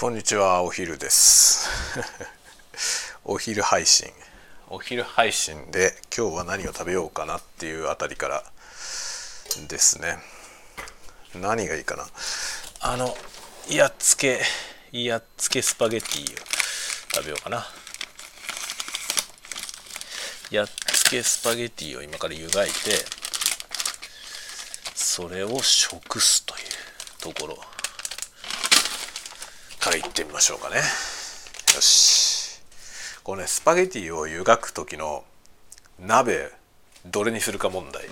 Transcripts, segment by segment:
こんにちはお昼です。お昼配信。お昼配信で今日は何を食べようかなっていうあたりからですね。何がいいかな。あのやっつけやっつけスパゲッティを食べようかな。やっつけスパゲッティを今から湯がいてそれを食すというところからいってみましょうかね。よし。このねスパゲティを湯がく時の鍋どれにするか問題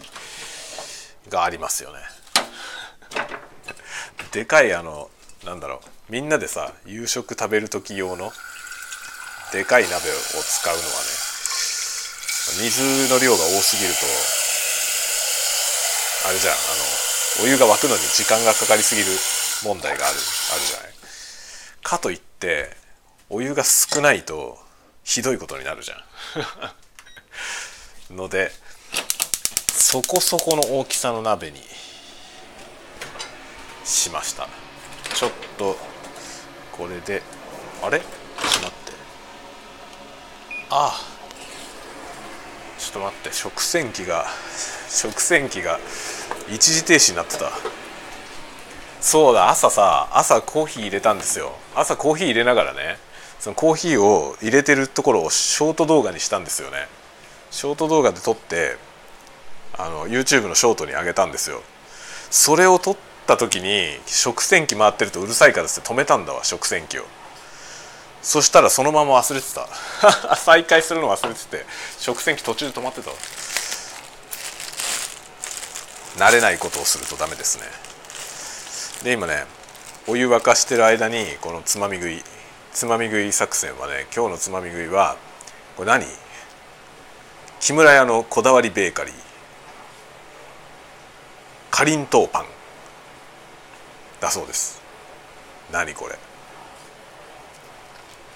がありますよね。でかいあのなんだろう。みんなでさ夕食食べる時用のでかい鍋を使うのはね水の量が多すぎるとあれじゃんあのお湯が沸くのに時間がかかりすぎる問題があるあるじゃない。かといってお湯が少ないとひどいことになるじゃん。のでそこそこの大きさの鍋にしました。ちょっとこれであれ？ちょっと待って。ああ。ちょっと待って食洗機が食洗機が一時停止になってたそうだ朝さ朝コーヒー入れたんですよ。朝コーヒー入れながらねそのコーヒーを入れてるところをショート動画にしたんですよね。ショート動画で撮ってあの YouTube のショートに上げたんですよ。それを撮った時に食洗機回ってるとうるさいからって止めたんだわ食洗機を。そしたらそのまま忘れてた。再開するの忘れてて食洗機途中で止まってたわ。慣れないことをするとダメですね。で今ねお湯沸かしてる間にこのつまみ食いつまみ食い作戦はね今日のつまみ食いはこれ何？木村屋のこだわりベーカリー。かりんとうパン。だそうです。何これ？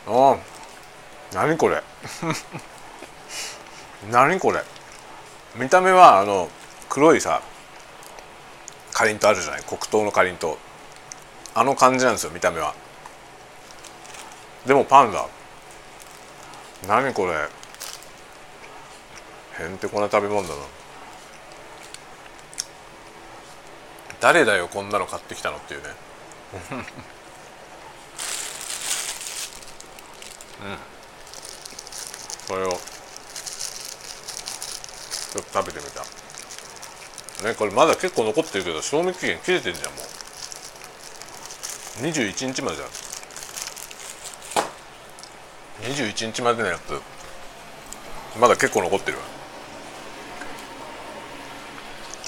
あ何これ？何これ？見た目はあの黒いさかりんとあるじゃない？黒糖のかりんとあの感じなんですよ見た目は。でもパンだ何これ。へんてこな食べ物だな。誰だよこんなの買ってきたのっていうね。うん。これをちょっと食べてみた。ねこれまだ結構残ってるけど賞味期限切れてんじゃんもう。21日までじゃん21日までのやつまだ結構残ってる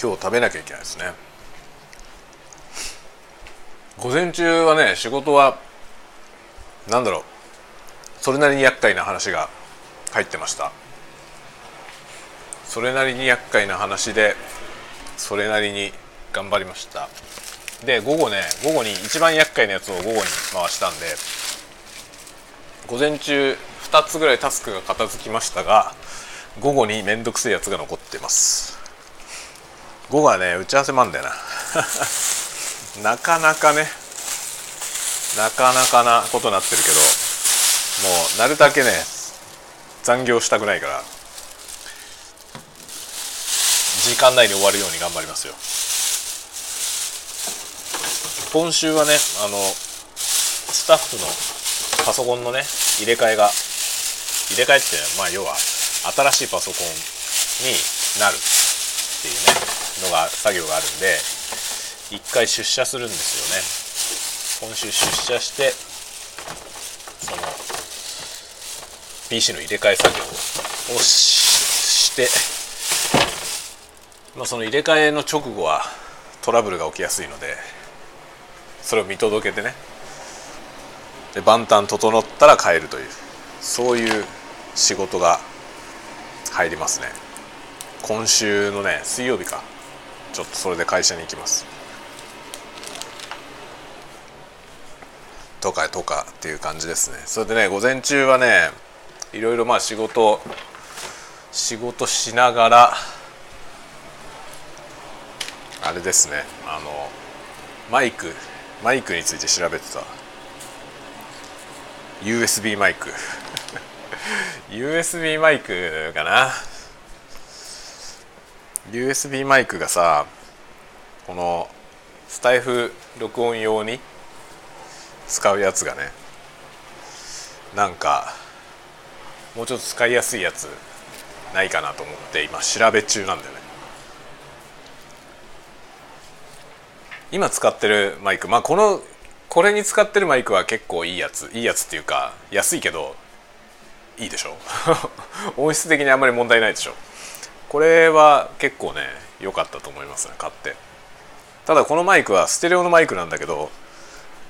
今日食べなきゃいけないですね。午前中はね仕事はなんだろうそれなりに厄介な話が入ってました。それなりに厄介な話でそれなりに頑張りました。で午後ね午後に一番厄介なやつを午後に回したんで午前中2つぐらいタスクが片付きましたが午後に面倒くせえやつが残ってます。午後はね打ち合わせもあんだよな。なかなかねなかなかなことになってるけどもうなるだけね残業したくないから時間内に終わるように頑張りますよ。今週はねあのスタッフのパソコンのね入れ替えが入れ替えってまあ要は新しいパソコンになるっていうねのが作業があるんで一回出社するんですよね。今週出社してその PC の入れ替え作業をしてまあ、その入れ替えの直後はトラブルが起きやすいのでそれを見届けてね。で万端整ったら帰るというそういう仕事が入りますね。今週のね水曜日か。ちょっとそれで会社に行きます。とかとかっていう感じですね。それでね午前中はねいろいろまあ仕事仕事しながらあれですね。あのマイクマイクについて調べてた。USB マイク。USB マイクかな。USB マイクがさこのスタイフ録音用に使うやつがねなんかもうちょっと使いやすいやつないかなと思って今調べ中なんだよね。今使ってるマイク。まあこのこれに使ってるマイクは結構いいやつ。いいやつっていうか安いけどいいでしょ。音質的にあんまり問題ないでしょ。これは結構ね良かったと思いますね買って。ただこのマイクはステレオのマイクなんだけど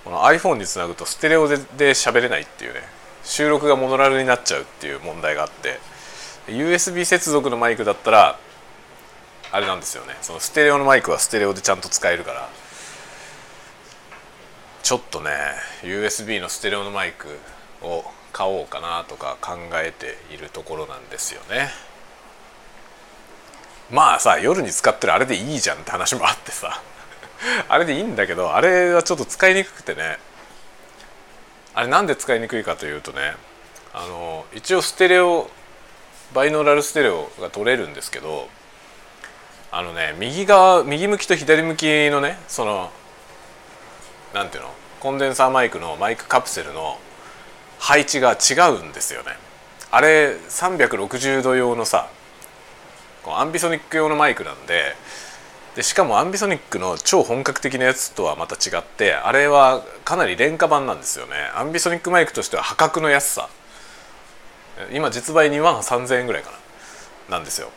この iPhone につなぐとステレオで喋れないっていうね収録がモノラルになっちゃうっていう問題があって USB 接続のマイクだったらあれなんですよね。そのステレオのマイクはステレオでちゃんと使えるからちょっとね USB のステレオのマイクを買おうかなとか考えているところなんですよね。まあさ夜に使ってるあれでいいじゃんって話もあってさ。あれでいいんだけどあれはちょっと使いにくくてね。あれなんで使いにくいかというとねあの一応ステレオバイノーラルステレオが取れるんですけどあのね右側右向きと左向きのねそのなんていうの？コンデンサーマイクのマイクカプセルの配置が違うんですよね。あれ360度用のさアンビソニック用のマイクなんででしかもアンビソニックの超本格的なやつとはまた違ってあれはかなり廉価版なんですよね。アンビソニックマイクとしては破格の安さ。今実売2万3000円ぐらいかな。なんですよ。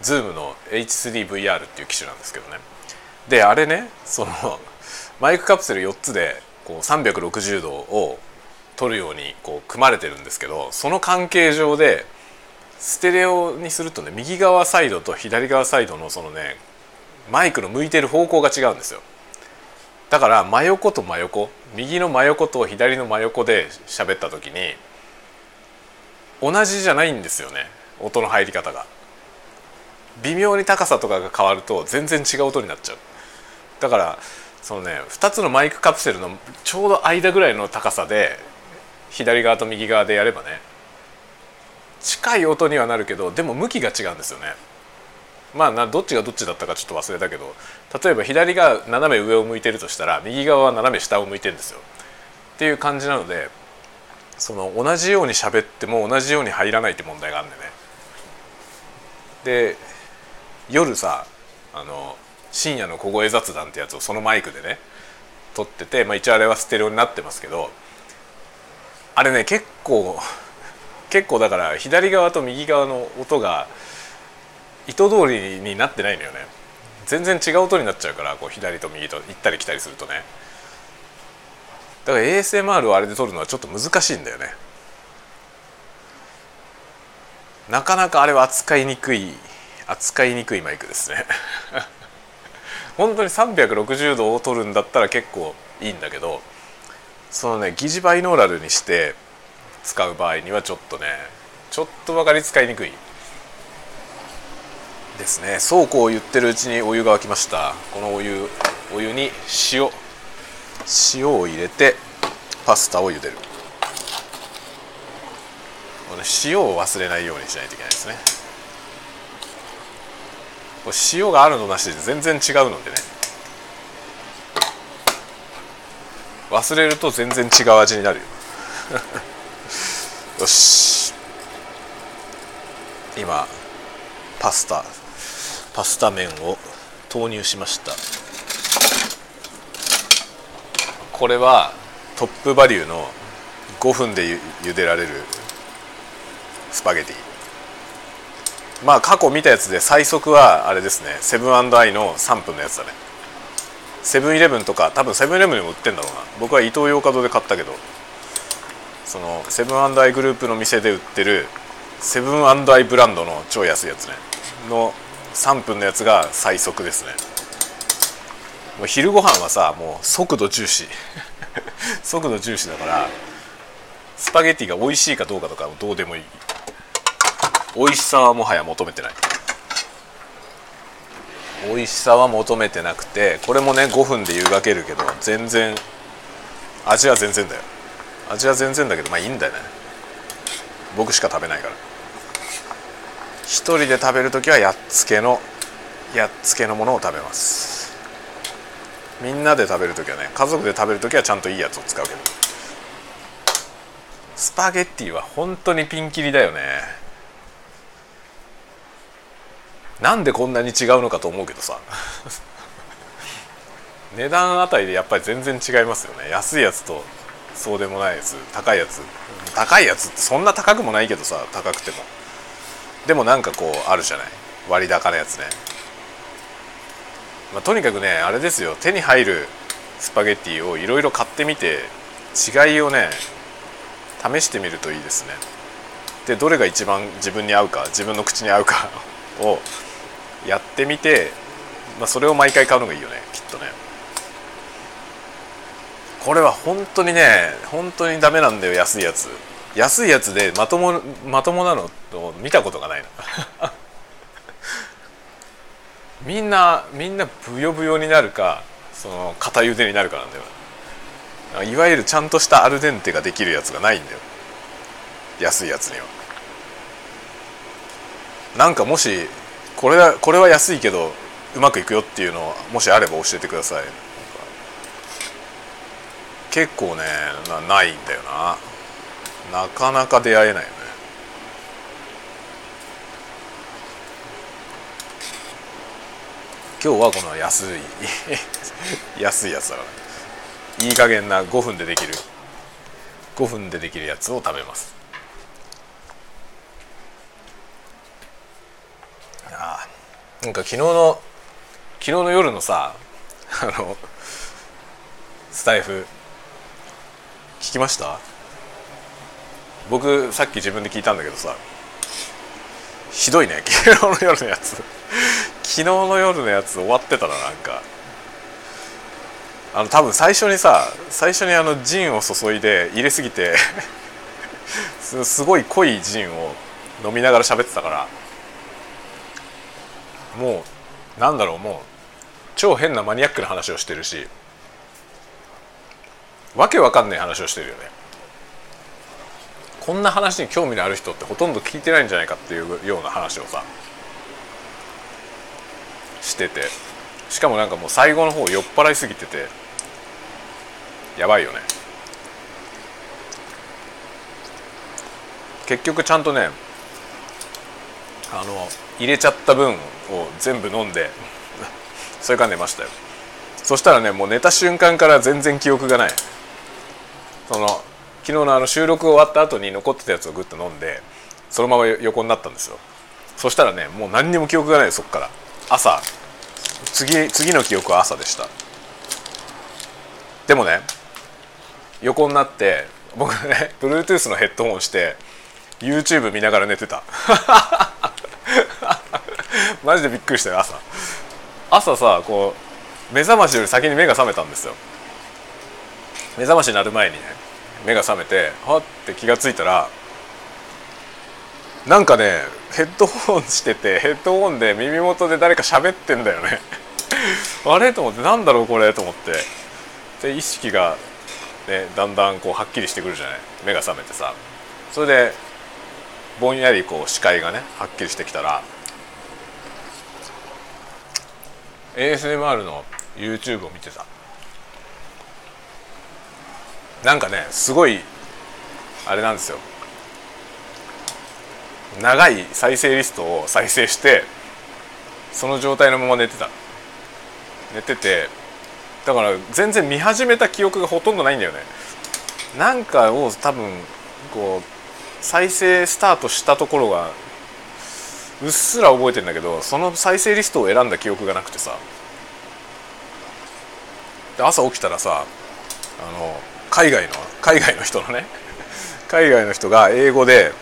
Zoom の H3VR っていう機種なんですけどね。であれねそのマイクカプセル4つでこう360度を撮るようにこう組まれてるんですけどその関係上でステレオにするとね右側サイドと左側サイドのそのねマイクの向いてる方向が違うんですよ。だから真横と真横右の真横と左の真横で喋った時に同じじゃないんですよね音の入り方が。微妙に高さとかが変わると全然違う音になっちゃう。だからそのね2つのマイクカプセルのちょうど間ぐらいの高さで左側と右側でやればね近い音にはなるけどでも向きが違うんですよね。まあなどっちがどっちだったかちょっと忘れたけど例えば左が斜め上を向いてるとしたら右側は斜め下を向いてるんですよ。っていう感じなのでその同じように喋っても同じように入らないって問題があるんでね。で夜さあの深夜の小声雑談ってやつをそのマイクでね撮ってて、まあ、一応あれはステレオになってますけどあれね結構結構だから左側と右側の音が意図通りになってないのよね。全然違う音になっちゃうからこう左と右と行ったり来たりするとね。だから ASMR をあれで撮るのはちょっと難しいんだよね。なかなかあれは扱いにくい扱いにくいマイクですね。本当に360度を撮るんだったら結構いいんだけどそのね疑似バイノーラルにして使う場合にはちょっとねちょっと分かり使いにくい。ですね。そうこう言ってるうちにお湯が沸きました。このお湯お湯に塩。塩を入れてパスタを茹でる。この、塩を忘れないようにしないといけないですね。塩があるのなしで全然違うのでね。忘れると全然違う味になるよ。よし。今パスタパスタ麺を投入しました。これはトップバリューの5分でゆ茹でられるスパゲティ。まあ過去見たやつで最速はあれですねセブンアイの3分のやつだね。セブンイレブンとか多分セブンイレブンでも売ってんだろうな。僕はイトーヨーカドーで買ったけどそのセブンアイグループの店で売ってるセブンアイブランドの超安いやつね。の3分のやつが最速ですね。もう昼ご飯はさもう速度重視。速度重視だからスパゲッティが美味しいかどうかとかどうでもいい。美味しさはもはや求めてない。美味しさは求めてなくてこれもね5分で湯がけるけど全然味は全然だよ。味は全然だけどまあいいんだよね。僕しか食べないから。一人で食べる時はやっつけのやっつけのものを食べます。みんなで食べる時はね家族で食べる時はちゃんといいやつを使うけど。スパゲッティは本当にピンキリだよね。なんでこんなに違うのかと思うけどさ。値段あたりでやっぱり全然違いますよね。安いやつとそうでもないやつ高いやつ。高いやつってそんな高くもないけどさ高くても。でもなんかこうあるじゃない。割高なやつね、まあ、とにかくねあれですよ。手に入るスパゲッティをいろいろ買ってみて違いをね試してみるといいですね。でどれが一番自分に合うか自分の口に合うかをやってみて、まあ、それを毎回買うのがいいよねきっとね。これは本当にね本当にダメなんだよ安いやつ。安いやつでまともまともなのを見たことがないの。みんなみんなブヨブヨになるかその片茹でになるかなんだよ。いわゆるちゃんとしたアルデンテができるやつがないんだよ。安いやつには。なんかもしこれはこれは安いけどうまくいくよっていうのをもしあれば教えてください。結構ねなないんだよな。なかなか出会えないよね。今日はこの安い 安いやつだから。いい加減な5分でできる。5分でできるやつを食べます。あなんか昨日の昨日の夜のさあのスタイフ聞きました？僕さっき自分で聞いたんだけどさひどいね 昨日の夜のやつ。昨日の夜のやつ終わってたななんか。あの多分最初にさ最初にあのジンを注いで入れすぎて すごい濃いジンを飲みながら喋ってたからもうなんだろうもう超変なマニアックな話をしてるしわけわかんない話をしてるよね。こんな話に興味のある人ってほとんど聞いてないんじゃないかっていうような話をさしててしかもなんかもう最後の方酔っ払いすぎててやばいよね。結局ちゃんとねあの入れちゃった分を全部飲んで それから寝ましたよ。そしたらねもう寝た瞬間から全然記憶がない。その昨日のあの収録終わった後に残ってたやつをグッと飲んでそのまま横になったんですよ。そしたらねもう何にも記憶がないそっから。朝。次次の記憶は朝でした。でもね横になって僕ね Bluetooth のヘッドホンして YouTube 見ながら寝てた。マジでびっくりしたよ朝。朝さこう目覚ましより先に目が覚めたんですよ。目覚ましになる前にね目が覚めてはって気が付いたらなんかねヘッドホンしててヘッドホンで耳元で誰か喋ってんだよね。あれ？と思ってなんだろうこれ？と思って。で意識が、ね、だんだんこうはっきりしてくるじゃない？目が覚めてさ。それでぼんやりこう視界がねはっきりしてきたら ASMR の YouTube を見てたなんかねすごいあれなんですよ。長い再生リストを再生してその状態のまま寝てた。寝ててだから全然見始めた記憶がほとんどないんだよね。なんかを多分こう再生スタートしたところがうっすら覚えてんだけどその再生リストを選んだ記憶がなくてさ。で朝起きたらさあの海外の海外の人のね 海外の人が英語で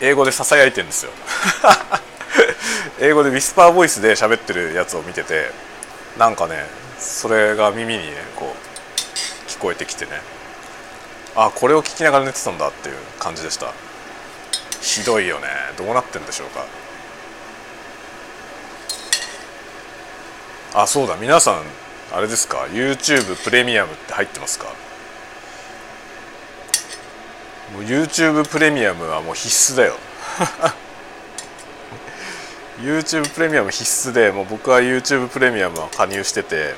英語でささやいてんですよ。英語でウィスパーボイスで喋ってるやつを見ててなんかねそれが耳にねこう聞こえてきてね。あこれを聞きながら寝てたんだっていう感じでした。ひどいよね。どうなってんでしょうか。あそうだ。皆さんあれですか。YouTube プレミアムって入ってますか。もう YouTube プレミアムはもう必須だよ。YouTube プレミアム必須でもう僕は YouTube プレミアムは加入してて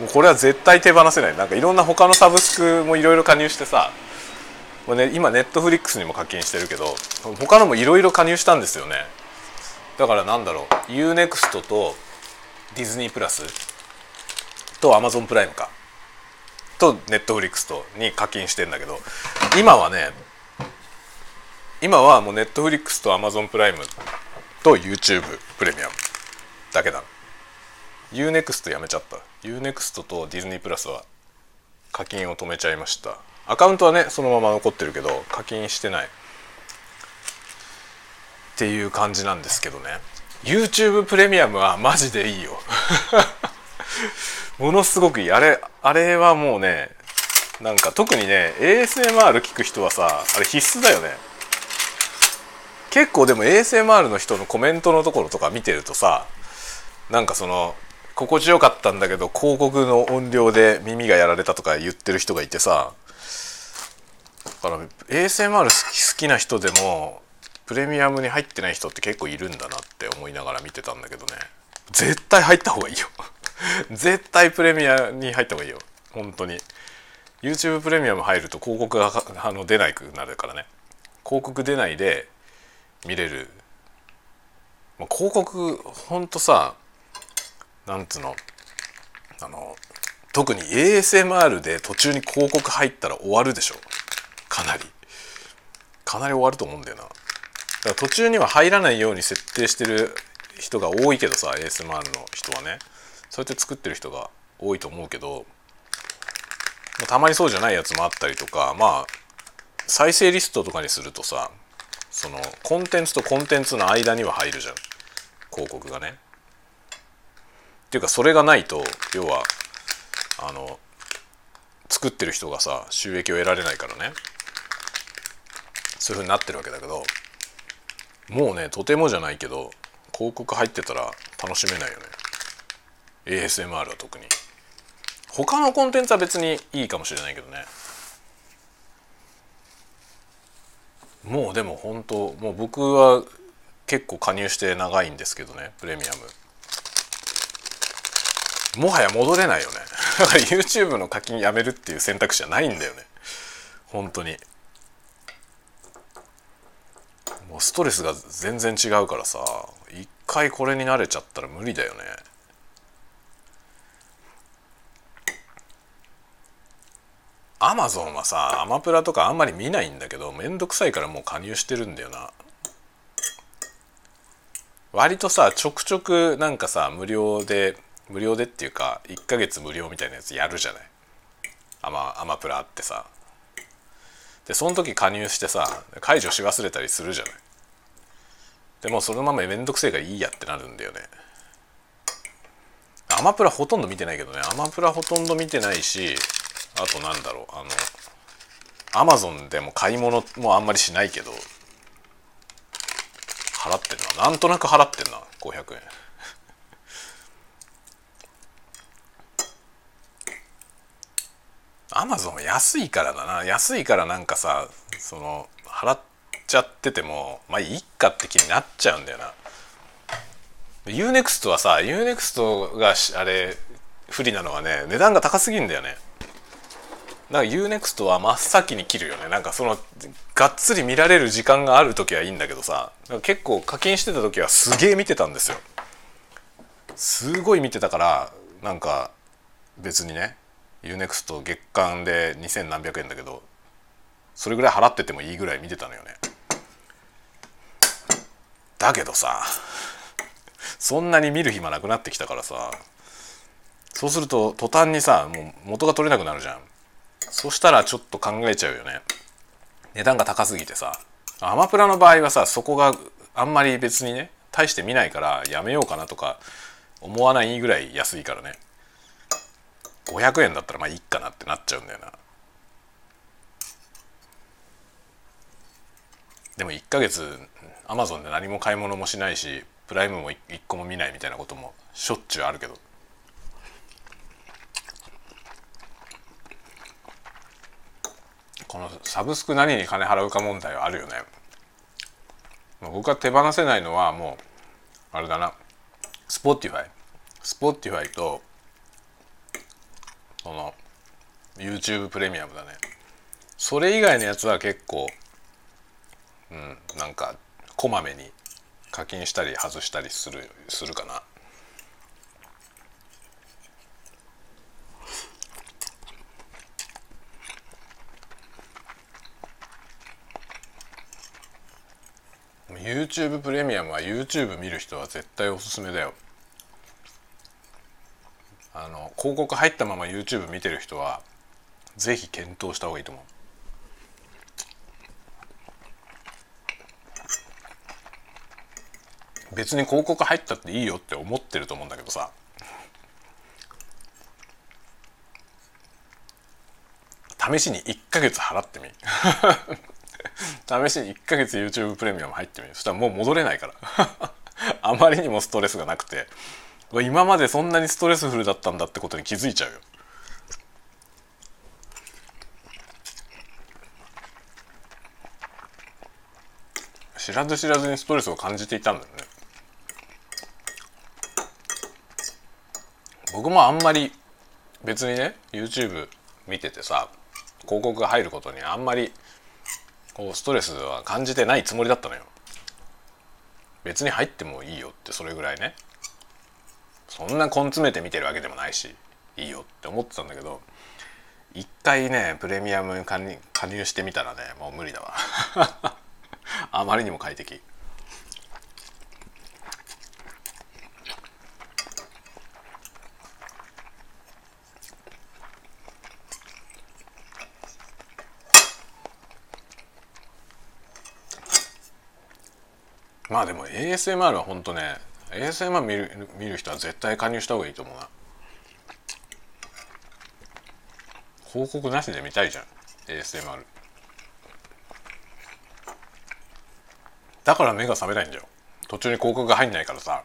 もうこれは絶対手放せない。なんかいろんな他のサブスクもいろいろ加入してさもう、ね、今 Netflix にも課金してるけど他のもいろいろ加入したんですよね。だからなんだろう U-NEXT と Disney+ と Amazon プライムか。と Netflix とに課金してんだけど今はね今はもうネットフリックスと Amazon プライムと YouTube Premium だけだ U-NEXT やめちゃった。 U-NEXT と Disney+ は課金を止めちゃいました。アカウントはねそのまま残ってるけど課金してない。っていう感じなんですけどね。YouTube プレミアムはマジでいいよ。ものすごくいい。あれあれはもうねなんか特にね ASMR 聞く人はさあれ必須だよね。結構でも ASMR の人のコメントのところとか見てるとさなんかその心地よかったんだけど広告の音量で耳がやられたとか言ってる人がいてさ。だから ASMR 好き好きな人でもプレミアムに入ってない人って結構いるんだなって思いながら見てたんだけどね。絶対入った方がいいよ。絶対プレミアに入った方がいいよ。本当に。YouTube プレミアム入ると広告があの出なくなるからね。広告出ないで見れる、まあ、広告ほんとさなんつうの？あの特に ASMR で途中に広告入ったら終わるでしょ。かなり。かなり終わると思うんだよな。だから途中には入らないように設定してる人が多いけどさ ASMR の人はね。そうやって作ってる人が多いと思うけどたまにそうじゃないやつもあったりとかまあ再生リストとかにするとさそのコンテンツとコンテンツの間には入るじゃん。広告がね。っていうかそれがないと要はあの作ってる人がさ収益を得られないからね。そういうふうになってるわけだけどもうねとてもじゃないけど広告入ってたら楽しめないよね。ASMR は特に。他のコンテンツは別にいいかもしれないけどね。もうでも本当もう僕は結構加入して長いんですけどねプレミアム。もはや戻れないよね。だから YouTube の課金やめるっていう選択肢はないんだよね。本当に。もうストレスが全然違うからさ一回これに慣れちゃったら無理だよね。アマゾンはさアマプラとかあんまり見ないんだけどめんどくさいからもう加入してるんだよな。割とさちょくちょくなんかさ無料で無料でっていうか1ヶ月無料みたいなやつやるじゃない。アマアマプラってさ。でその時加入してさ解除し忘れたりするじゃない。でもそのままめんどくせえからいいやってなるんだよね。アマプラほとんど見てないけどね。アマプラほとんど見てないしあとなんだろう。あのアマゾンでも買い物もあんまりしないけど払ってんななんとなく払ってんな500円。アマゾン安いからだな。安いからなんかさその払っちゃっててもまあいいかって気になっちゃうんだよな。UNEXT はさ UNEXT があれ不利なのはね値段が高すぎんだよね。なんか UNEXT は真っ先に切るよね。なんかそのがっつり見られる時間がある時はいいんだけどさ結構課金してた時はすげえ見てたんですよ。すごい見てたからなんか別にね。UNEXT 月間で2,000何百円だけどそれぐらい払っててもいいぐらい見てたのよね。だけどさそんなに見る暇なくなってきたからさそうすると途端にさもう元が取れなくなるじゃん。そしたらちょっと考えちゃうよね。値段が高すぎてさアマプラの場合はさそこがあんまり別にね大して見ないからやめようかなとか思わないぐらい安いからね。500円だったらまあいいかなってなっちゃうんだよな。でも1ヶ月アマゾンで何も買い物もしないしプライムも1個も見ないみたいなこともしょっちゅうあるけど。このサブスク何に金払うか問題はあるよね。僕が手放せないのはもうあれだな。スポティファイスポティファイとその YouTube プレミアムだね。それ以外のやつは結構うんなんかこまめに課金したり外したりするするかな。ユーチューブプレミアムは YouTube 見る人は絶対おすすめだよ。広告入ったまま YouTube 見てる人はぜひ検討した方がいいと思う。別に広告入ったっていいよって思ってると思うんだけどさ。試しに1ヶ月払ってみ。試しに1ヶ月 YouTube プレミアム入ってみ。そしたらもう戻れないから。あまりにもストレスがなくて。今までそんなにストレスフルだったんだってことに気づいちゃうよ。知らず知らずにストレスを感じていたんだよね。僕もあんまり別にね YouTube 見ててさ広告が入ることにあんまりこうストレスは感じてないつもりだったのよ。別に入ってもいいよってそれぐらいね。そんな根詰めて見てるわけでもないしいいよって思ってたんだけど一回ねプレミアム加入してみたらねもう無理だわ。あまりにも快適。まあでも ASMR は本当ね ASMR 見る見る人は絶対加入した方がいいと思うな。広告なしで見たいじゃん。ASMR だから目が覚めないんだよ。途中に広告が入んないからさ。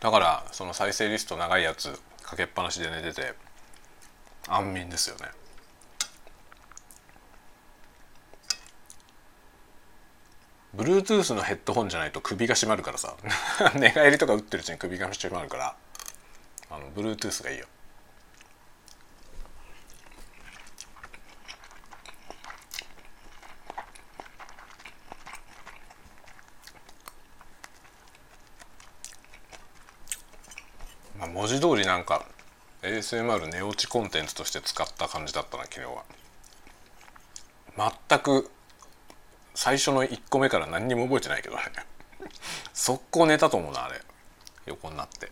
だからその再生リスト長いやつかけっぱなしで寝てて安眠ですよね。Bluetooth のヘッドホンじゃないと首が締まるからさ。寝返りとか打ってるうちに首が締まるから。あの Bluetooth がいいよ。まあ文字通りなんか ASMR 寝落ちコンテンツとして使った感じだったな昨日は。全く最初の1個目から何にも覚えてないけどね速攻寝たと思うなあれ。横になって。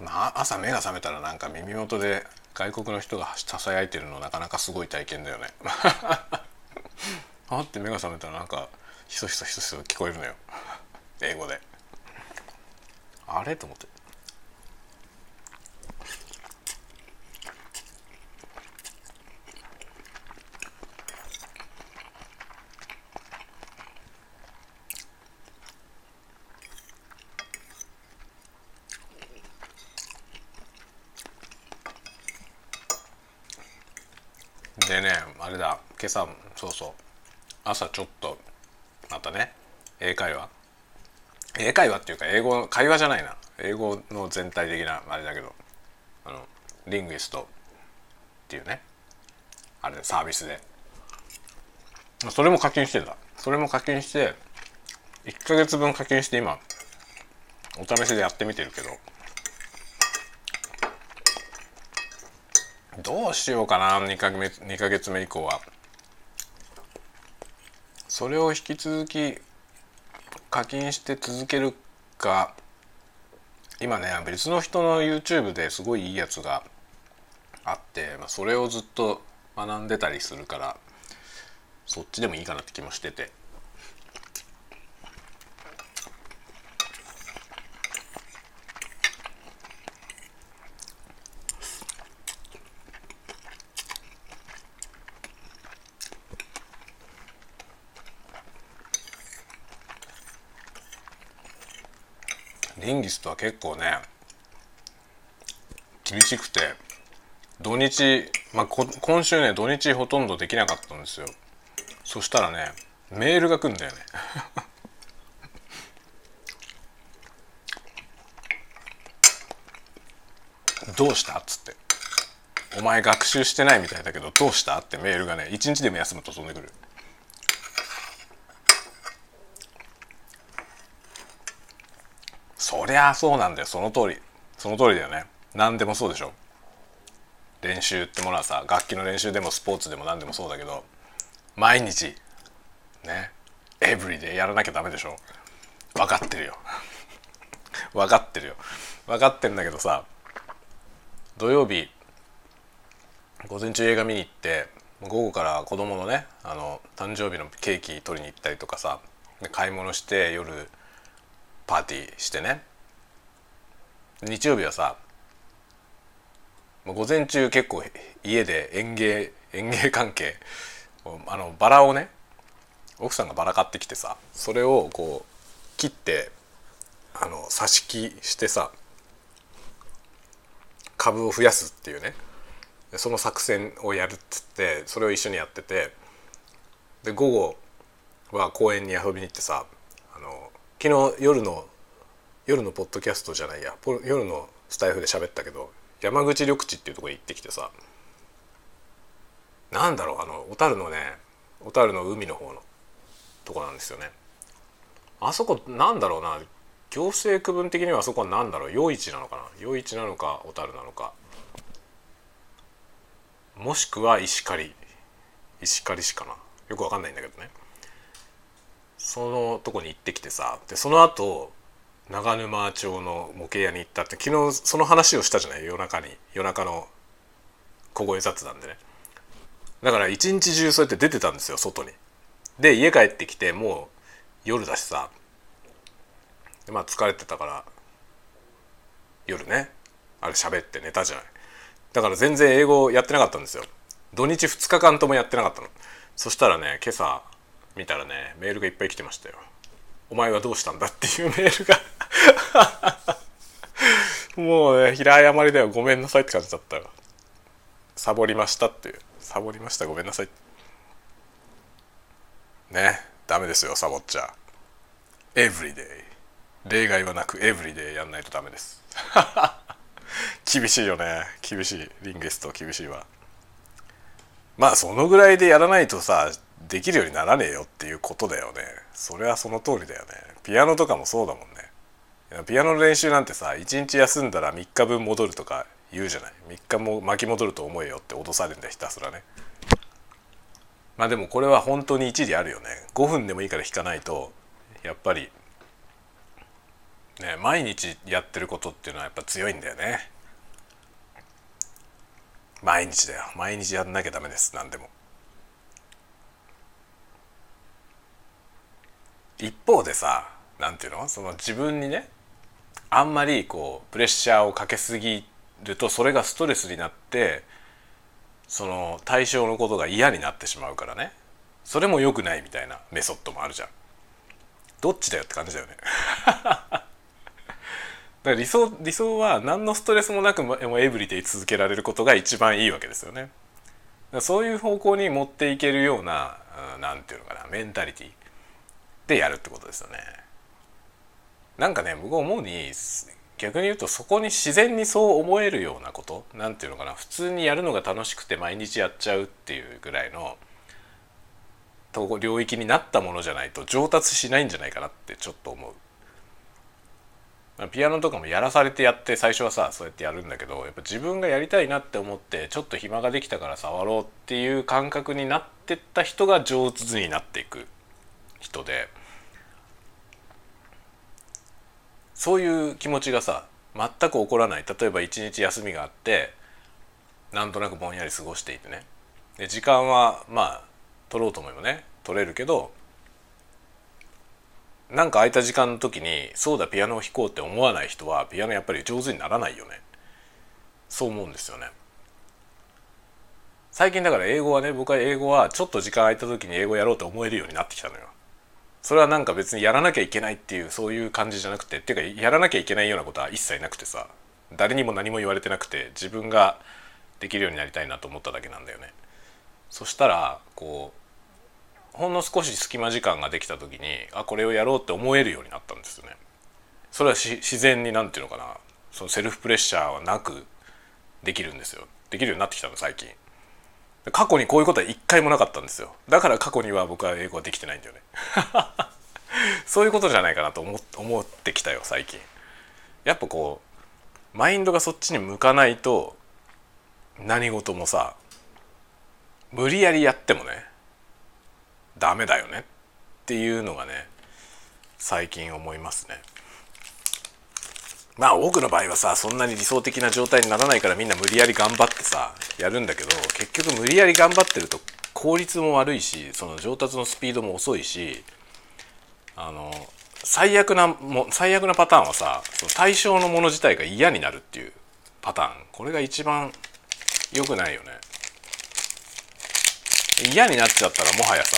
まあ朝目が覚めたらなんか耳元で外国の人がささやいてるのなかなかすごい体験だよね。あって目が覚めたらなんかひそひそひそひそ聞こえるのよ。英語で。あれ？と思って。でねあれだ。今朝そうそう。朝ちょっとまたね英会話。英会話っていうか英語会話じゃないな。英語の全体的なあれだけどあのリングイストっていうねあれサービスで。それも課金してんだそれも課金して1ヶ月分課金して今お試しでやってみてるけどどうしようかな2か月 ,2 ヶ月目以降は。それを引き続き課金して続けるか今ね別の人の YouTube ですごいいいやつがあって、まあ、それをずっと学んでたりするからそっちでもいいかなって気もしてて。リンギストは結構ね厳しくて土日、まあ、今週ね土日ほとんどできなかったんですよ。そしたらねメールが来んだよね。どうしたっつって。お前学習してないみたいだけどどうしたってメールがね一日でも休むと飛んでくるそりゃそうなんだよ。その通り。その通りだよね。何でもそうでしょ。練習ってものはさ楽器の練習でもスポーツでも何でもそうだけど毎日ねエブリでやらなきゃダメでしょ。分かってるよ。分かってるよ。分かってんだけどさ土曜日午前中映画見に行って午後から子供のねあの誕生日のケーキ取りに行ったりとかさ買い物して夜パーティーしてね。日曜日はさ午前中結構家で園芸園芸関係あのバラをね奥さんがバラ買ってきてさそれをこう切ってあの挿し木してさ株を増やすっていうねその作戦をやるっつってそれを一緒にやっててで午後は公園に遊びに行ってさあの昨日夜の夜のポッドキャストじゃないや。夜のスタイフで喋ったけど山口緑地っていうとこに行ってきてさ。なんだろうあの小樽のね小樽の海の方のとこなんですよね。あそこなんだろうな。行政区分的にはあそこは何だろう。余市なのかな。余市なのか小樽なのか。もしくは石狩。石狩市かな。よくわかんないんだけどね。そのとこに行ってきてさ。でその後長沼町の模型屋に行ったって昨日その話をしたじゃない？夜中に。夜中の小声雑談でね。だから一日中そうやって出てたんですよ外に。で家帰ってきてもう夜だしさ。でまあ疲れてたから夜ね。あれ喋って寝たじゃない。だから全然英語やってなかったんですよ。土日2日間ともやってなかったの。そしたらね今朝見たらねメールがいっぱい来てましたよ。お前はどうしたんだっていうメールが。もうね平謝りだよ。ごめんなさいって感じだったよ。サボりましたっていう。サボりました。ごめんなさい。ね。ダメですよサボっちゃ。エブリデイ。例外はなくエブリデイやんないとダメです。厳しいよね。厳しい。リンゲスト厳しいわ。まあそのぐらいでやらないとさできるようにならねえよっていうことだよね。それはその通りだよね。ピアノとかもそうだもんね。ピアノの練習なんてさ1日休んだら3日分戻るとか言うじゃない。3日も巻き戻ると思えよって脅されるんだひたすらね。まあでもこれは本当に一理あるよね。5分でもいいから弾かないとやっぱりね毎日やってることっていうのはやっぱ強いんだよね。毎日だよ。毎日やんなきゃダメです。何でも。一方でさ何ていうの？その自分にねあんまりこうプレッシャーをかけすぎるとそれがストレスになってその対象のことが嫌になってしまうからね。それも良くないみたいなメソッドもあるじゃん。どっちだよって感じだよね。だから理想理想は何のストレスもなくもエブリデイ続けられることが一番いいわけですよね。そういう方向に持っていけるような何て言うのかなメンタリティ。でやるってことですよね。なんかね僕思うに逆に言うとそこに自然にそう思えるようなこと何て言うのかな普通にやるのが楽しくて毎日やっちゃうっていうぐらいの領域になったものじゃないと上達しないんじゃないかなってちょっと思う。ピアノとかもやらされてやって最初はさそうやってやるんだけどやっぱ自分がやりたいなって思ってちょっと暇ができたから触ろうっていう感覚になってった人が上手になっていく人でそういう気持ちがさ全く起こらない。例えば一日休みがあってなんとなくぼんやり過ごしていてね。で時間はまあ取ろうと思えばね取れるけどなんか空いた時間の時にそうだピアノを弾こうって思わない人はピアノやっぱり上手にならないよね。そう思うんですよね。最近だから英語はね僕は英語はちょっと時間空いた時に英語やろうと思えるようになってきたのよ。それはなんか別にやらなきゃいけないっていうそういう感じじゃなくてっていうかやらなきゃいけないようなことは一切なくてさ誰にも何も言われてなくて自分ができるようになりたいなと思っただけなんだよね。そしたらこうほんの少し隙間時間ができた時にあこれをやろうって思えるようになったんですよね。それは自然に何て言うのかなそのセルフプレッシャーはなくできるんですよできるようになってきたの最近過去にこういうことは一回もなかったんですよ。だから過去には僕は英語はできてないんだよね。そういうことじゃないかなと思思ってきたよ最近。やっぱこうマインドがそっちに向かないと何事もさ無理やりやってもねダメだよねっていうのがね最近思いますね。まあ多くの場合はさそんなに理想的な状態にならないからみんな無理やり頑張ってさやるんだけど結局無理やり頑張ってると効率も悪いしその上達のスピードも遅いしあの最悪なも最悪なパターンはさその対象のもの自体が嫌になるっていうパターン。これが一番良くないよね。嫌になっちゃったらもはやさ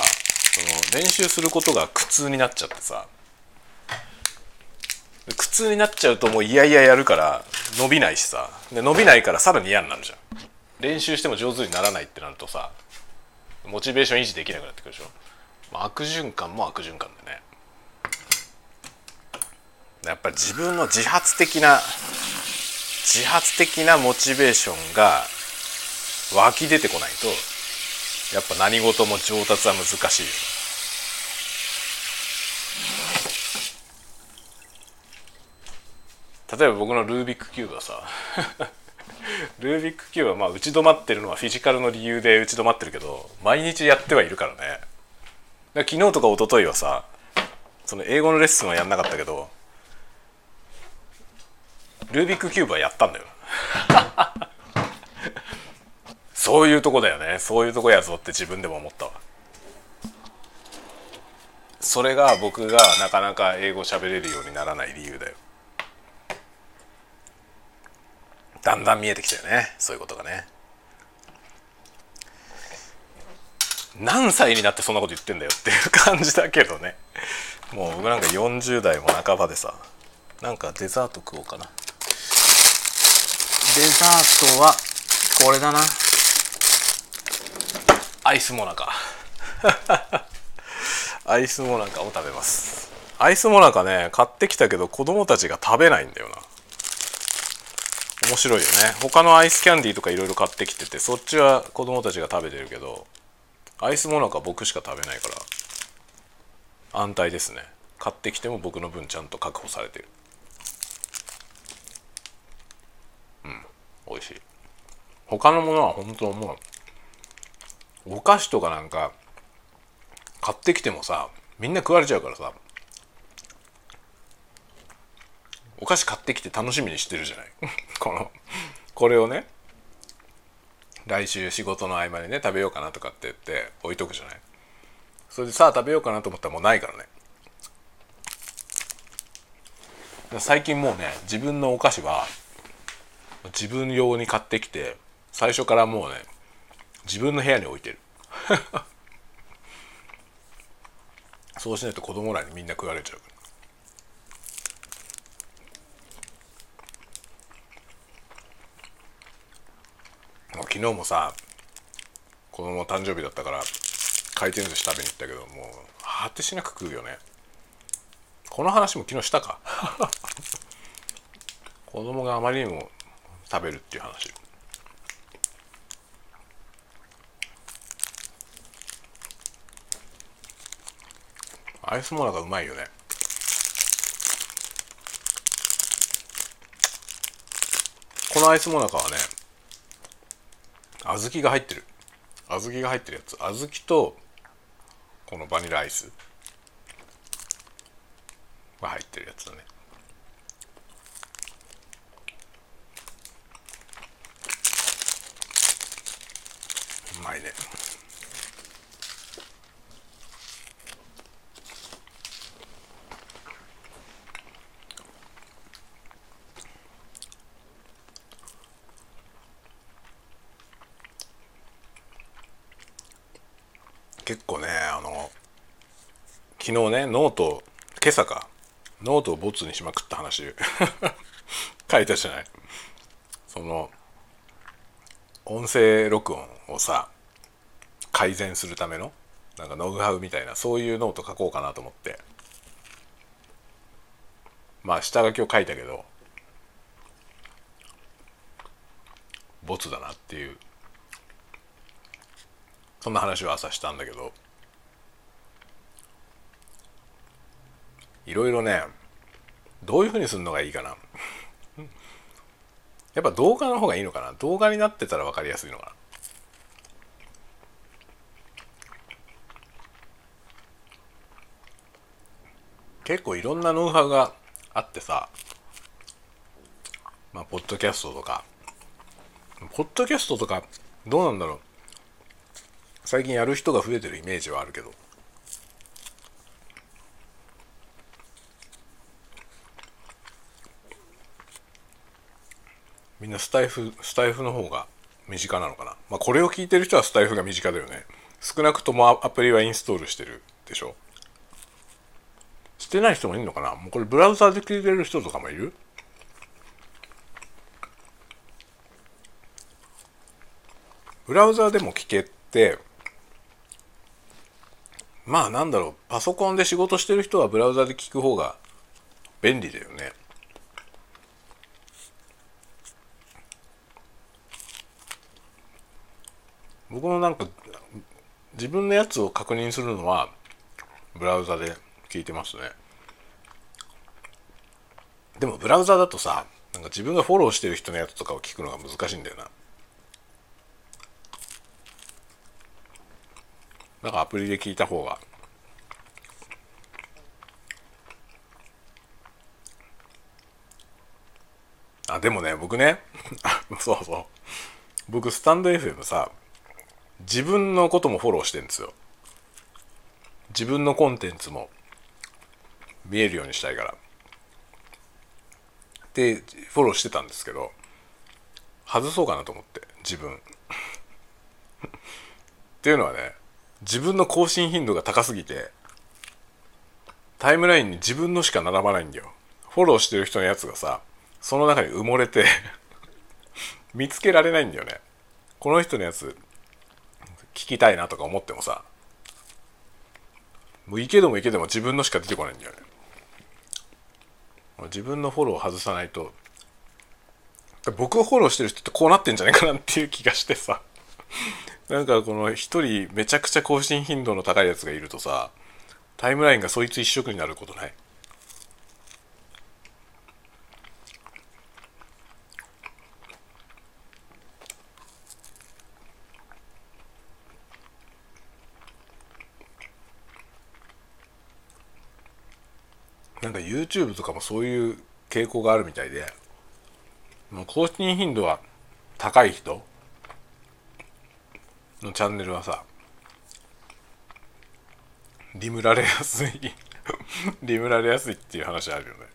その練習することが苦痛になっちゃってさ苦痛になっちゃうともういやいややるから伸びないしさ。で伸びないからさらに嫌になるじゃん。練習しても上手にならないってなるとさモチベーション維持できなくなってくるでしょ、まあ、悪循環も悪循環でね。やっぱり自分の自発的な自発的なモチベーションが湧き出てこないとやっぱ何事も上達は難しいよ。例えば僕のルービックキューブはさ ルービックキューブはまあ打ち止まってるのはフィジカルの理由で打ち止まってるけど毎日やってはいるからね。から昨日とか一昨日はさその英語のレッスンはやんなかったけどルービックキューブはやったんだよ。そういうとこだよね。そういうとこやぞって自分でも思ったわ。それが僕がなかなか英語喋れるようにならない理由だよ。だんだん見えてきたよね。そういうことがね。何歳になってそんなこと言ってんだよっていう感じだけどね。もう僕なんか40代も半ばでさなんかデザート食おうかな。デザートはこれだな。アイスモナカ。アイスモナカを食べます。アイスモナカね買ってきたけど子供たちが食べないんだよな面白いよね。他のアイスキャンディーとかいろいろ買ってきててそっちは子供たちが食べてるけどアイスモナカ僕しか食べないから安泰ですね。買ってきても僕の分ちゃんと確保されてる。うん美味しい。他のものは本当もう。お菓子とかなんか買ってきてもさみんな食われちゃうからさお菓子買ってきて楽しみにしてるじゃない。このこれをね来週仕事の合間にね食べようかなとかって言って置いとくじゃない。それでさあ食べようかなと思ったらもうないからね。最近もうね自分のお菓子は自分用に買ってきて最初からもうね自分の部屋に置いてる。そうしないと子供らにみんな食われちゃうから。昨日もさ子供誕生日だったから回転寿司食べに行ったけどもう果てしなく食うよね。この話も昨日したか？子供があまりにも食べるっていう話。アイスモナカうまいよね。このアイスモナカはね小豆が入ってる。小豆が入ってるやつ。小豆とこのバニラアイスが入ってるやつだね。うまいね結構ねあの昨日ねノート今朝か。ノートをボツにしまくった話。書いたじゃない。その音声録音をさ改善するためのなんかノウハウみたいなそういうノート書こうかなと思って。まあ下書きを書いたけどボツだなっていう。そんな話を朝したんだけど。いろいろねどういうふうにするのがいいかな。やっぱ動画の方がいいのかな。動画になってたら分かりやすいのかな。結構いろんなノウハウがあってさまあポッドキャストとか。ポッドキャストとかどうなんだろう。最近やる人が増えてるイメージはあるけど。みんなスタイフスタイフの方が身近なのかな。まあこれを聞いてる人はスタイフが身近だよね。少なくともアプリはインストールしてるでしょ。してない人もいるのかな。もうこれブラウザーで聞いてる人とかもいる。ブラウザーでも聞けってまあなんだろう。パソコンで仕事してる人はブラウザーで聞く方が便利だよね。僕もなんか自分のやつを確認するのはブラウザで聞いてますね。でもブラウザだとさなんか自分がフォローしてる人のやつとかを聞くのが難しいんだよな。だからアプリで聞いた方が。あでもね僕ね そうそう。僕スタンド FM さ自分のこともフォローしてるんですよ。自分のコンテンツも見えるようにしたいから。でフォローしてたんですけど外そうかなと思って自分。っていうのはね自分の更新頻度が高すぎてタイムラインに自分のしか並ばないんだよ。フォローしてる人のやつがさその中に埋もれて 見つけられないんだよね。この人のやつ聞きたいなとか思ってもさもういけどもいけども自分のしか出てこないんだよね。自分のフォローを外さないと僕をフォローしてる人ってこうなってんじゃないかなっていう気がしてさ。なんかこの一人めちゃくちゃ更新頻度の高いやつがいるとさタイムラインがそいつ一色になることない。なんか YouTube とかもそういう傾向があるみたいでもう更新頻度は高い人のチャンネルはさリムられやすい リムられやすいっていう話あるよね。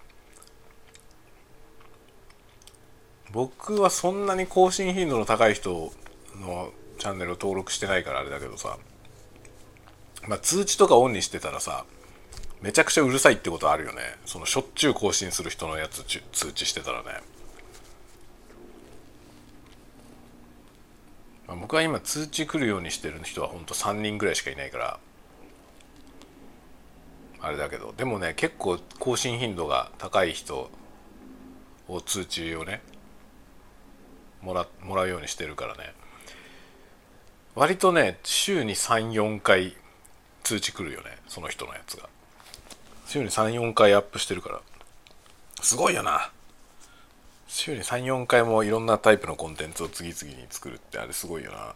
僕はそんなに更新頻度の高い人のチャンネルを登録してないからあれだけどさまあ通知とかオンにしてたらさめちゃくちゃうるさいってことあるよね。そのしょっちゅう更新する人のやつ通知してたらね。まあ、僕は今通知来るようにしてる人はほんと3人ぐらいしかいないから。あれだけど。でもね結構更新頻度が高い人を通知をねもらもらうようにしてるからね。割とね週に34回通知来るよねその人のやつが。週に34回アップしてるから。すごいよな。週に34回もいろんなタイプのコンテンツを次々に作るってあれすごいよな。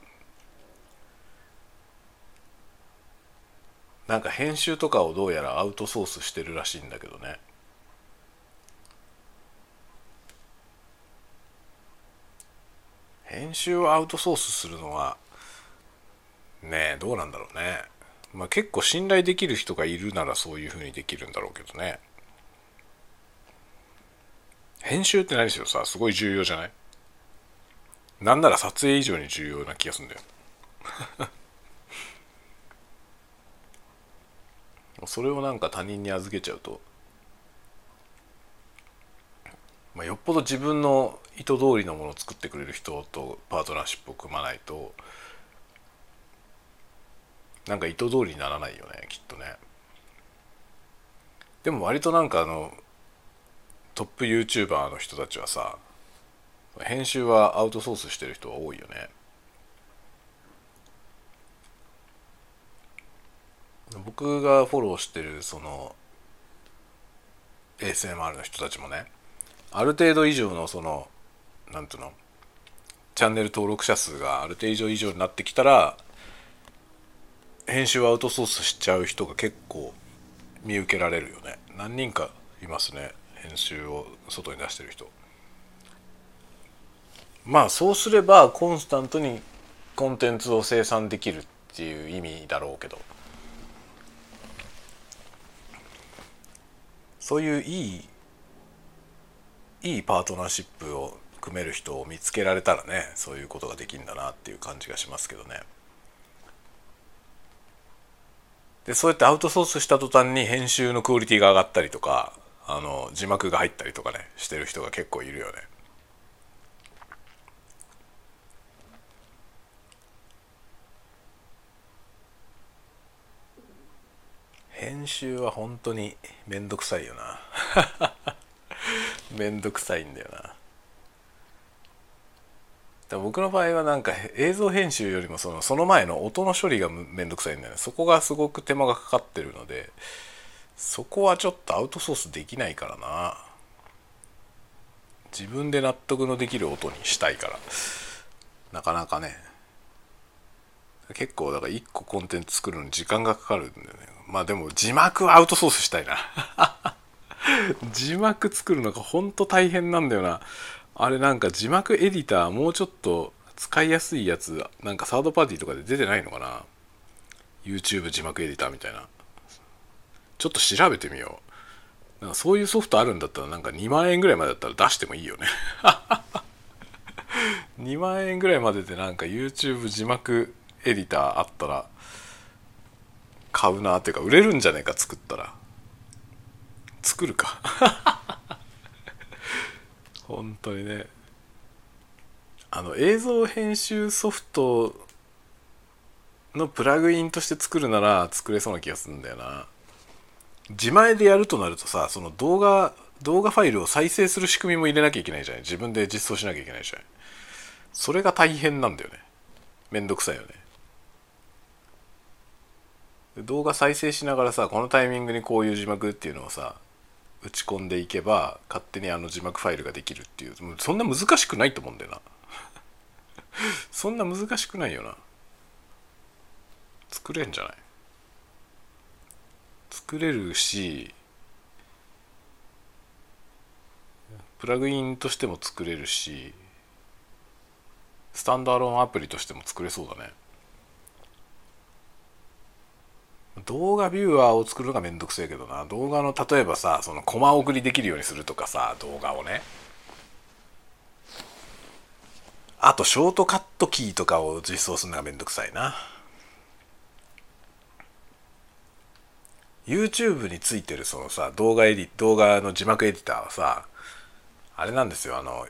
なんか編集とかをどうやらアウトソースしてるらしいんだけどね。編集をアウトソースするのはねえどうなんだろうね。まあ結構信頼できる人がいるならそういうふうにできるんだろうけどね。編集って何しろさすごい重要じゃない？なんなら撮影以上に重要な気がするんだよ。それをなんか他人に預けちゃうと、まあ、よっぽど自分の意図通りのものを作ってくれる人とパートナーシップを組まないとなんか意図通りにならないよねきっとね。でも割となんかあのトップ YouTuber の人たちはさ編集はアウトソースしてる人は多いよね。僕がフォローしてるその ASMR の人たちもねある程度以上のそのなんていうのチャンネル登録者数がある程度以上になってきたら編集をアウトソースしちゃう人が結構見受けられるよね。何人かいますね。編集を外に出してる人。まあそうすればコンスタントにコンテンツを生産できるっていう意味だろうけど。そういういいいいパートナーシップを組める人を見つけられたらねそういうことができるんだなっていう感じがしますけどね。でそうやってアウトソースした途端に編集のクオリティが上がったりとかあの字幕が入ったりとかねしてる人が結構いるよね。編集は本当にめんどくさいよな めんどくさいんだよなだ僕の場合はなんか映像編集よりもそのその前の音の処理がめんどくさいんだよね。そこがすごく手間がかかってるのでそこはちょっとアウトソースできないからな。自分で納得のできる音にしたいから。なかなかね。結構だから1個コンテンツ作るのに時間がかかるんだよね。まあでも字幕アウトソースしたいな。字幕作るのがほんと大変なんだよな。あれなんか字幕エディターもうちょっと使いやすいやつなんかサードパーティーとかで出てないのかな？YouTube 字幕エディターみたいな。ちょっと調べてみよう。なんかそういうソフトあるんだったらなんか2万円ぐらいまでだったら出してもいいよね。2万円ぐらいまででなんか YouTube 字幕エディターあったら買うなっていうか売れるんじゃねえか作ったら。作るか。本当にね。あの映像編集ソフトのプラグインとして作るなら作れそうな気がするんだよな。自前でやるとなるとさその動画動画ファイルを再生する仕組みも入れなきゃいけないじゃない。自分で実装しなきゃいけないじゃない。それが大変なんだよね。めんどくさいよね。動画再生しながらさこのタイミングにこういう字幕っていうのをさ打ち込んでいけば勝手にあの字幕ファイルができるっていう。そんな難しくないと思うんだよな。そんな難しくないよな。作れんじゃない？作れるしプラグインとしても作れるしスタンドアローンアプリとしても作れそうだね。動画ビューアーを作るのがめんどくせえけどな。動画の例えばさそのコマ送りできるようにするとかさ動画をね。あとショートカットキーとかを実装するのがめんどくさいな。YouTube についてるそのさ動画エディ動画の字幕エディターはさあれなんですよ。あの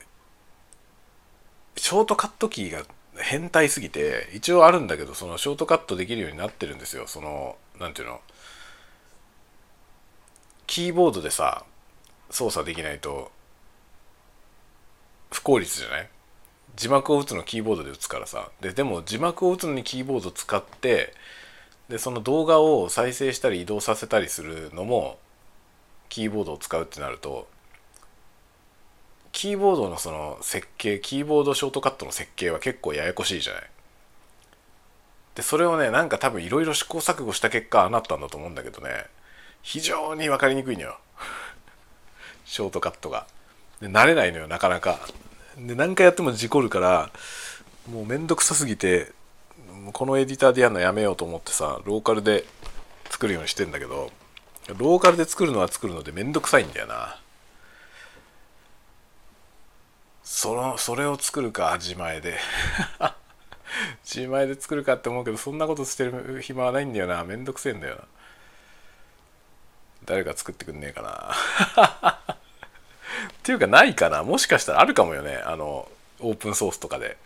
ショートカットキーが変態すぎて一応あるんだけどそのショートカットできるようになってるんですよ。その何ていうの？キーボードでさ操作できないと不効率じゃない？字幕を打つのキーボードで打つからさ。ででも字幕を打つのにキーボード使ってでその動画を再生したり移動させたりするのもキーボードを使うってなるとキーボードのその設計キーボードショートカットの設計は結構ややこしいじゃない？でそれをねなんか多分いろいろ試行錯誤した結果ああなったんだと思うんだけどね。非常に分かりにくいのよ。ショートカットが。で慣れないのよなかなか。で何回やっても事故るからもうめんどくさすぎてこのエディターでやるのやめようと思ってさローカルで作るようにしてんだけどローカルで作るのは作るのでめんどくさいんだよな。そのそれを作るか自前で。自前で作るかって思うけどそんなことしてる暇はないんだよな。めんどくせえんだよな。誰か作ってくんねえかな。っていうかないかな。もしかしたらあるかもよね。あのオープンソースとかで。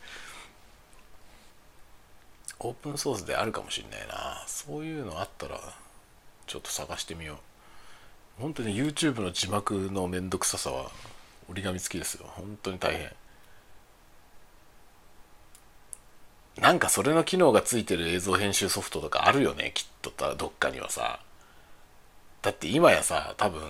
オープンソースであるかもしんないな。そういうのあったらちょっと探してみよう。本当に YouTube の字幕のめんどくささは折り紙付きですよ。本当に大変。なんかそれの機能がついてる映像編集ソフトとかあるよねきっとどっかにはさ。だって今やさ多分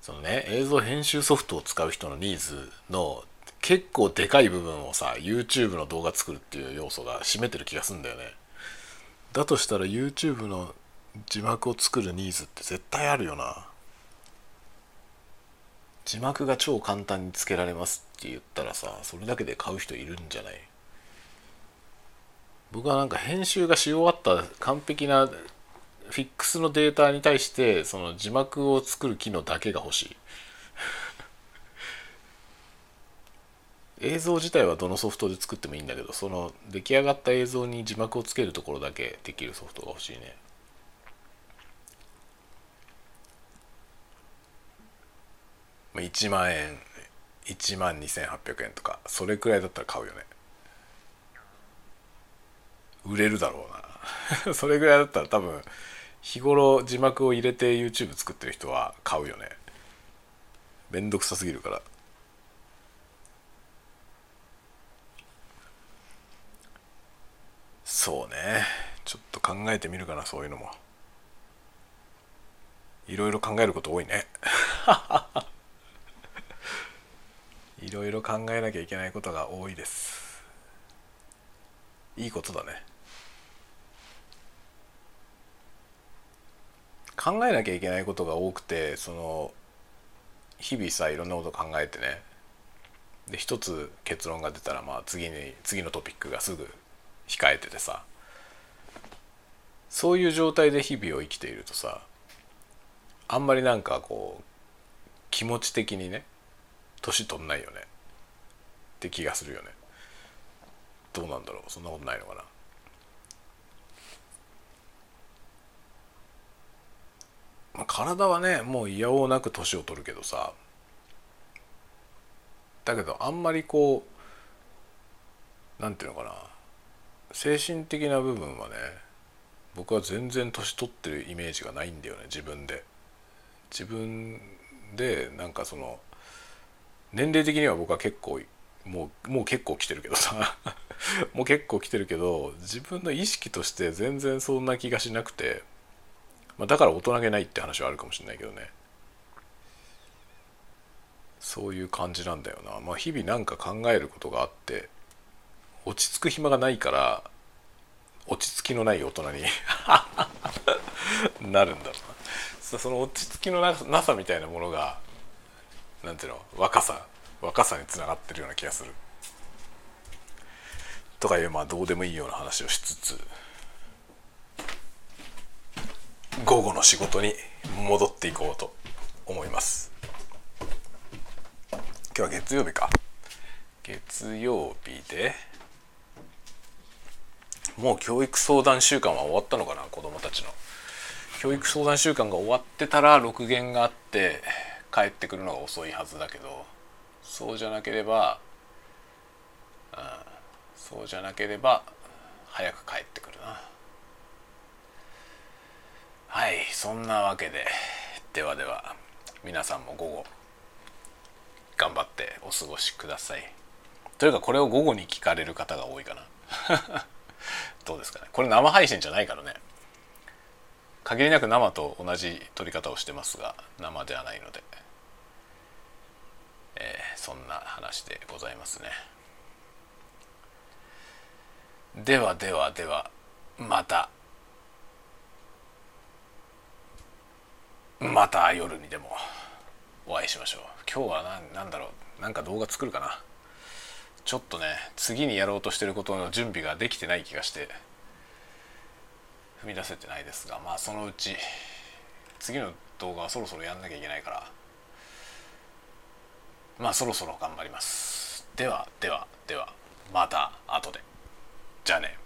そのね映像編集ソフトを使う人のニーズの結構でかい部分をさ YouTube の動画作るっていう要素が占めてる気がすんだよね。だとしたら YouTube の字幕を作るニーズって絶対あるよな。字幕が超簡単につけられますって言ったらさそれだけで買う人いるんじゃない？僕はなんか編集がし終わった完璧なフィックスのデータに対してその字幕を作る機能だけが欲しい。映像自体はどのソフトで作ってもいいんだけどその出来上がった映像に字幕をつけるところだけできるソフトが欲しいね。1万円1万2800円とかそれくらいだったら買うよね。売れるだろうな。それぐらいだったら多分日頃字幕を入れて YouTube 作ってる人は買うよね。めんどくさすぎるから。そうね。ちょっと考えてみるかなそういうのも。いろいろ考えること多いね。いろいろ考えなきゃいけないことが多いです。いいことだね。考えなきゃいけないことが多くてその日々さいろんなこと考えてね。で一つ結論が出たらまあ次に次のトピックがすぐ控えててさ。そういう状態で日々を生きているとさあんまりなんかこう気持ち的にね年取んないよね。って気がするよね。どうなんだろう。そんなことないのかな。まあ、体はねもういやおうなく年を取るけどさ。だけどあんまりこうなんていうのかな。精神的な部分はね僕は全然年取ってるイメージがないんだよね自分で。自分でなんかその年齢的には僕は結構もうもう結構来てるけどさ。もう結構来てるけど自分の意識として全然そんな気がしなくて、まあ、だから大人げないって話はあるかもしれないけどね。そういう感じなんだよな。まあ日々なんか考えることがあって落ち着く暇がないから落ち着きのない大人に なるんだろうな。その落ち着きのなさみたいなものがなんていうの若さ若さにつながってるような気がする。とかいうまあどうでもいいような話をしつつ午後の仕事に戻っていこうと思います。今日は月曜日か。月曜日でもう教育相談週間は終わったのかな子どもたちの。教育相談週間が終わってたら6限があって帰ってくるのが遅いはずだけどそうじゃなければ、うん、そうじゃなければ早く帰ってくるな。はいそんなわけでではでは皆さんも午後頑張ってお過ごしください。というかこれを午後に聞かれる方が多いかな。どうですかね。これ生配信じゃないからね。限りなく生と同じ撮り方をしてますが生ではないので。えー、そんな話でございますね。ではではではまた。また夜にでもお会いしましょう。今日は何なんだろう。なんか動画作るかな。ちょっとね次にやろうとしてることの準備ができてない気がして踏み出せてないですがまあそのうち次の動画はそろそろやんなきゃいけないからまあそろそろ頑張ります。ではではではまた後で。じゃあね。